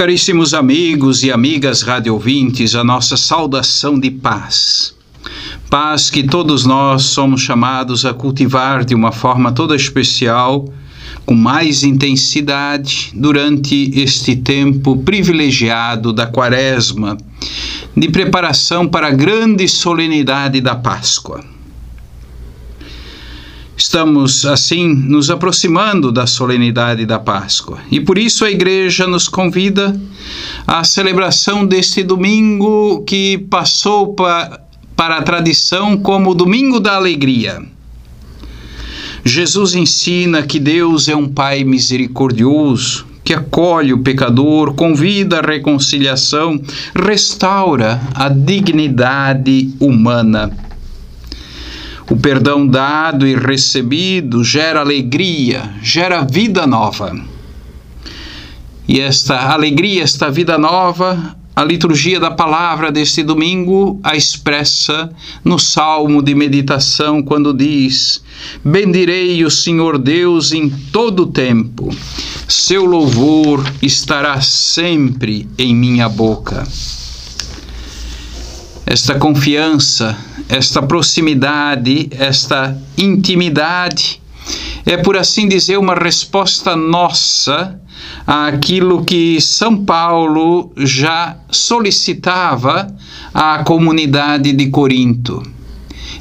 Caríssimos amigos e amigas radiovintes, a nossa saudação de paz. Paz que todos nós somos chamados a cultivar de uma forma toda especial, com mais intensidade, durante este tempo privilegiado da Quaresma, de preparação para a grande solenidade da Páscoa. Estamos, assim, nos aproximando da solenidade da Páscoa e por isso a Igreja nos convida à celebração deste domingo que passou pa, para a tradição como o Domingo da Alegria. Jesus ensina que Deus é um Pai misericordioso, que acolhe o pecador, convida à reconciliação, restaura a dignidade humana. O perdão dado e recebido gera alegria, gera vida nova. E esta alegria, esta vida nova, a liturgia da palavra deste domingo a expressa no salmo de meditação, quando diz: Bendirei o Senhor Deus em todo o tempo, seu louvor estará sempre em minha boca. Esta confiança esta proximidade, esta intimidade, é por assim dizer uma resposta nossa àquilo que São Paulo já solicitava à comunidade de Corinto.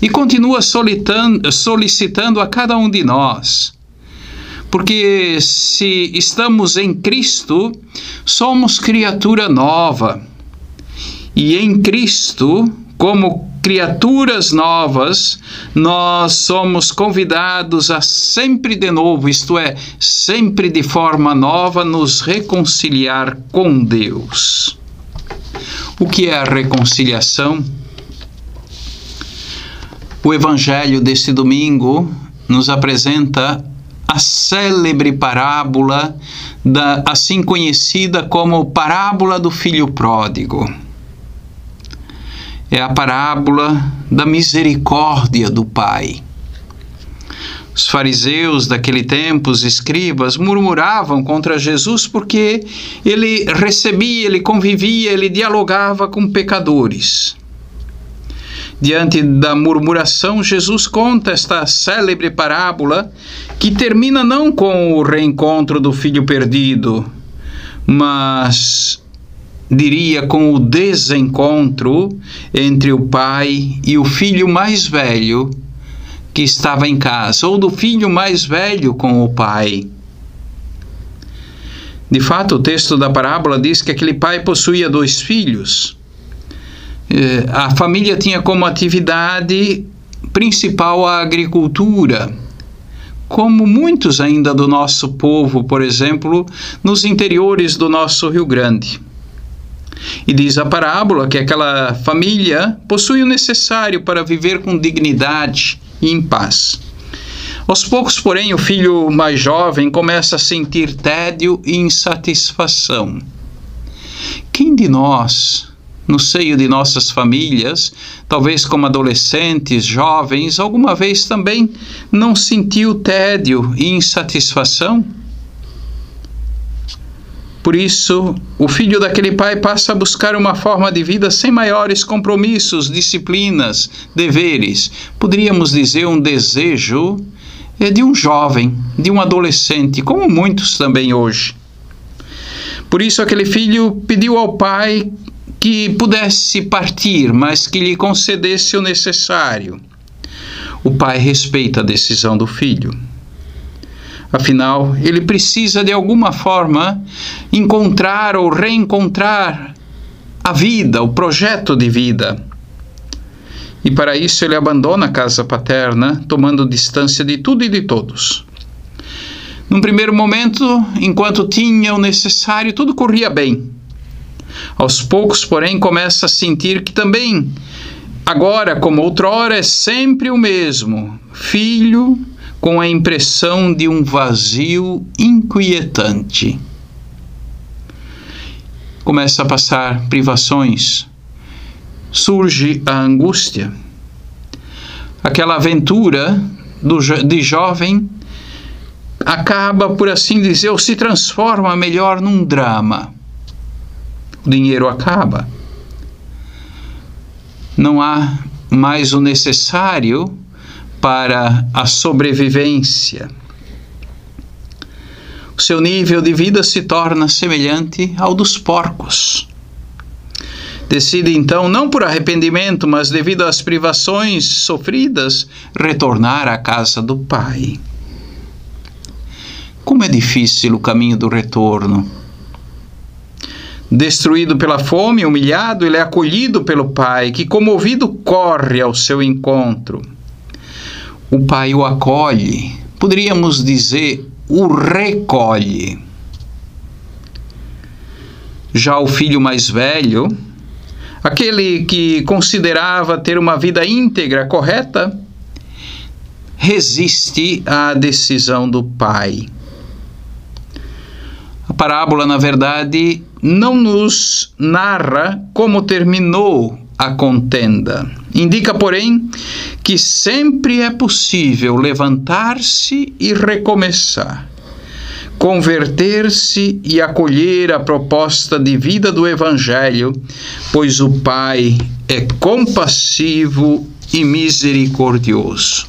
E continua solicitando a cada um de nós. Porque se estamos em Cristo, somos criatura nova. E em Cristo, como criaturas novas, nós somos convidados a sempre de novo, isto é, sempre de forma nova, nos reconciliar com Deus. O que é a reconciliação? O Evangelho deste domingo nos apresenta a célebre parábola da assim conhecida como parábola do filho pródigo é a parábola da misericórdia do Pai. Os fariseus daquele tempo, os escribas, murmuravam contra Jesus porque ele recebia, ele convivia, ele dialogava com pecadores. Diante da murmuração, Jesus conta esta célebre parábola que termina não com o reencontro do filho perdido, mas diria com o desencontro entre o pai e o filho mais velho que estava em casa, ou do filho mais velho com o pai. De fato, o texto da parábola diz que aquele pai possuía dois filhos. Eh, a família tinha como atividade principal a agricultura, como muitos ainda do nosso povo, por exemplo, nos interiores do nosso Rio Grande. E diz a parábola que aquela família possui o necessário para viver com dignidade e em paz. Aos poucos, porém, o filho mais jovem começa a sentir tédio e insatisfação. Quem de nós, no seio de nossas famílias, talvez como adolescentes, jovens, alguma vez também não sentiu tédio e insatisfação? Por isso, o filho daquele pai passa a buscar uma forma de vida sem maiores compromissos, disciplinas, deveres. Poderíamos dizer um desejo é de um jovem, de um adolescente, como muitos também hoje. Por isso, aquele filho pediu ao pai que pudesse partir, mas que lhe concedesse o necessário. O pai respeita a decisão do filho. Afinal, ele precisa de alguma forma encontrar ou reencontrar a vida, o projeto de vida. E para isso ele abandona a casa paterna, tomando distância de tudo e de todos. Num primeiro momento, enquanto tinha o necessário, tudo corria bem. Aos poucos, porém, começa a sentir que também, agora como outrora, é sempre o mesmo: filho com a impressão de um vazio inquietante. Começa a passar privações, surge a angústia. Aquela aventura do, de jovem acaba, por assim dizer, ou se transforma melhor num drama. O dinheiro acaba. Não há mais o necessário para a sobrevivência. Seu nível de vida se torna semelhante ao dos porcos. Decide então, não por arrependimento, mas devido às privações sofridas, retornar à casa do Pai. Como é difícil o caminho do retorno. Destruído pela fome, humilhado, ele é acolhido pelo Pai, que comovido corre ao seu encontro. O Pai o acolhe, poderíamos dizer, o recolhe. Já o filho mais velho, aquele que considerava ter uma vida íntegra, correta, resiste à decisão do pai. A parábola, na verdade, não nos narra como terminou a contenda. Indica, porém, que sempre é possível levantar-se e recomeçar converter-se e acolher a proposta de vida do Evangelho, pois o Pai é compassivo e misericordioso.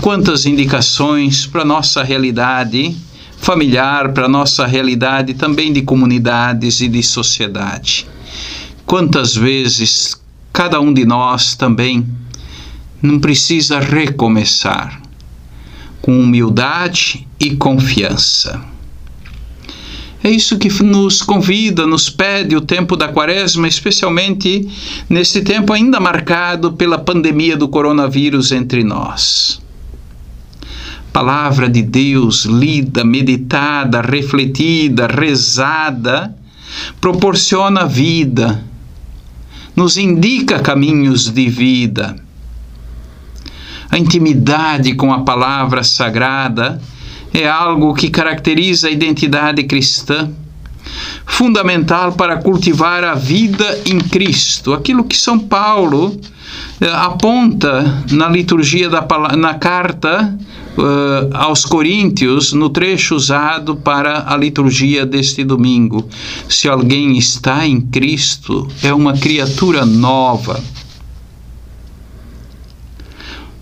Quantas indicações para nossa realidade familiar, para nossa realidade também de comunidades e de sociedade. Quantas vezes cada um de nós também não precisa recomeçar com humildade e confiança. É isso que nos convida, nos pede o tempo da quaresma, especialmente neste tempo ainda marcado pela pandemia do coronavírus entre nós. Palavra de Deus lida, meditada, refletida, rezada, proporciona vida, nos indica caminhos de vida a intimidade com a palavra sagrada é algo que caracteriza a identidade cristã, fundamental para cultivar a vida em Cristo. Aquilo que São Paulo eh, aponta na liturgia da na carta uh, aos Coríntios, no trecho usado para a liturgia deste domingo. Se alguém está em Cristo, é uma criatura nova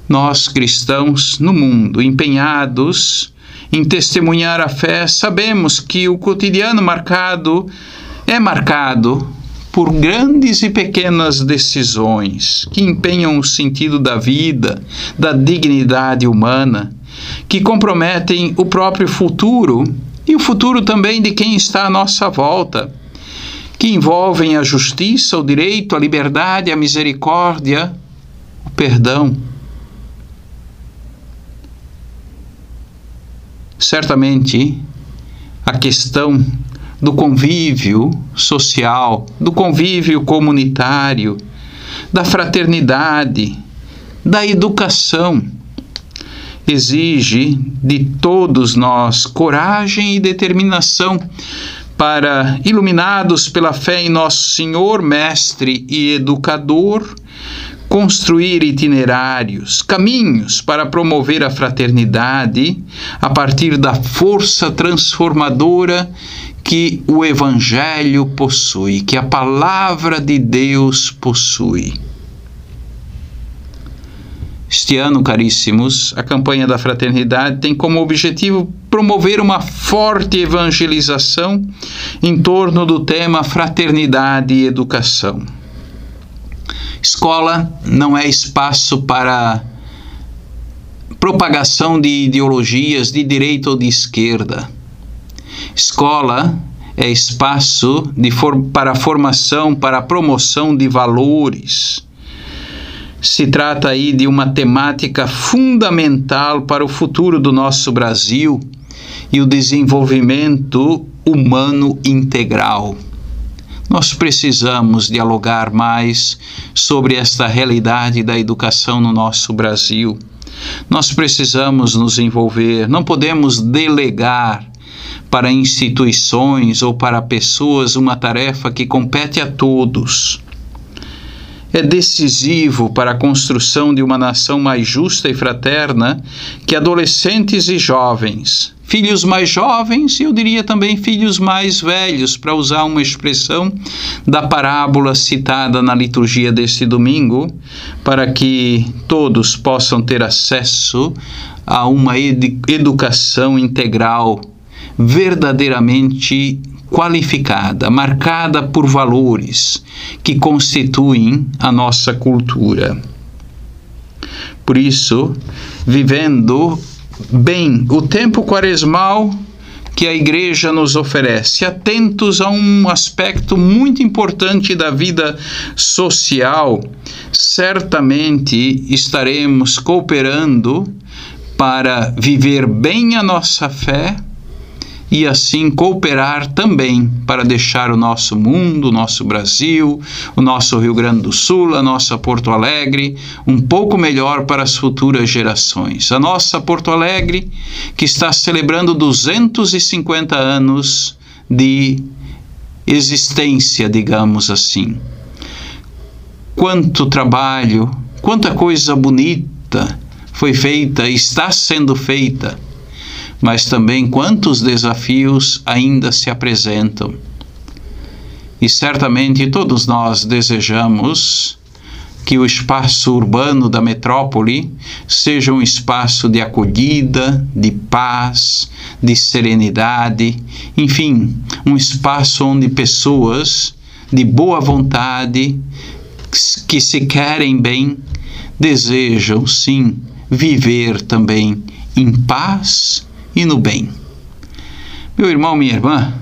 nós cristãos no mundo, empenhados em testemunhar a fé, sabemos que o cotidiano marcado é marcado por grandes e pequenas decisões que empenham o sentido da vida, da dignidade humana, que comprometem o próprio futuro e o futuro também de quem está à nossa volta, que envolvem a justiça, o direito, a liberdade, a misericórdia, o perdão. certamente a questão do convívio social, do convívio comunitário, da fraternidade, da educação, exige de todos nós coragem e determinação para, iluminados pela fé em Nosso Senhor, Mestre e Educador, construir itinerários, caminhos para promover a fraternidade a partir da força transformadora que o Evangelho possui, que a palavra de Deus possui. Este ano, caríssimos, a campanha da fraternidade tem como objetivo promover uma forte evangelização em torno do tema fraternidade e educação. Escola não é espaço para propagação de ideologias de direita ou de esquerda. Escola é espaço for para formação, para promoção de valores. Se trata aí de uma temática fundamental para o futuro do nosso Brasil e o desenvolvimento humano integral. Nós precisamos dialogar mais sobre esta realidade da educação no nosso Brasil. Nós precisamos nos envolver, não podemos delegar para instituições ou para pessoas uma tarefa que compete a todos. É decisivo para a construção de uma nação mais justa e fraterna que adolescentes e jovens, filhos mais jovens e eu diria também filhos mais velhos, para usar uma expressão da parábola citada na liturgia deste domingo, para que todos possam ter acesso a uma educação integral verdadeiramente qualificada, marcada por valores que constituem a nossa cultura. Por isso, vivendo bem o tempo quaresmal que a igreja nos oferece, atentos a um aspecto muito importante da vida social, certamente estaremos cooperando para viver bem a nossa fé e assim cooperar também para deixar o nosso mundo, o nosso Brasil, o nosso Rio Grande do Sul, a nossa Porto Alegre um pouco melhor para as futuras gerações. A nossa Porto Alegre que está celebrando 250 anos de existência, digamos assim. Quanto trabalho, quanta coisa bonita foi feita, está sendo feita mas também quantos desafios ainda se apresentam. E certamente todos nós desejamos que o espaço urbano da metrópole seja um espaço de acolhida, de paz, de serenidade, enfim, um espaço onde pessoas de boa vontade, que se querem bem, desejam sim viver também em paz e no bem. Meu irmão, minha irmã,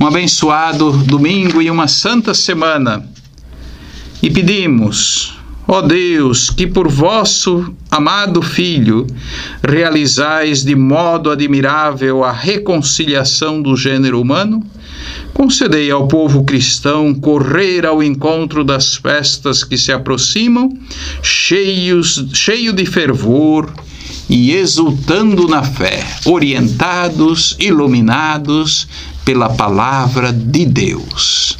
um abençoado domingo e uma santa semana. E pedimos, ó Deus, que por vosso amado Filho realizais de modo admirável a reconciliação do gênero humano, concedei ao povo cristão correr ao encontro das festas que se aproximam, cheios, cheio de fervor e exultando na fé, orientados, iluminados pela palavra de Deus.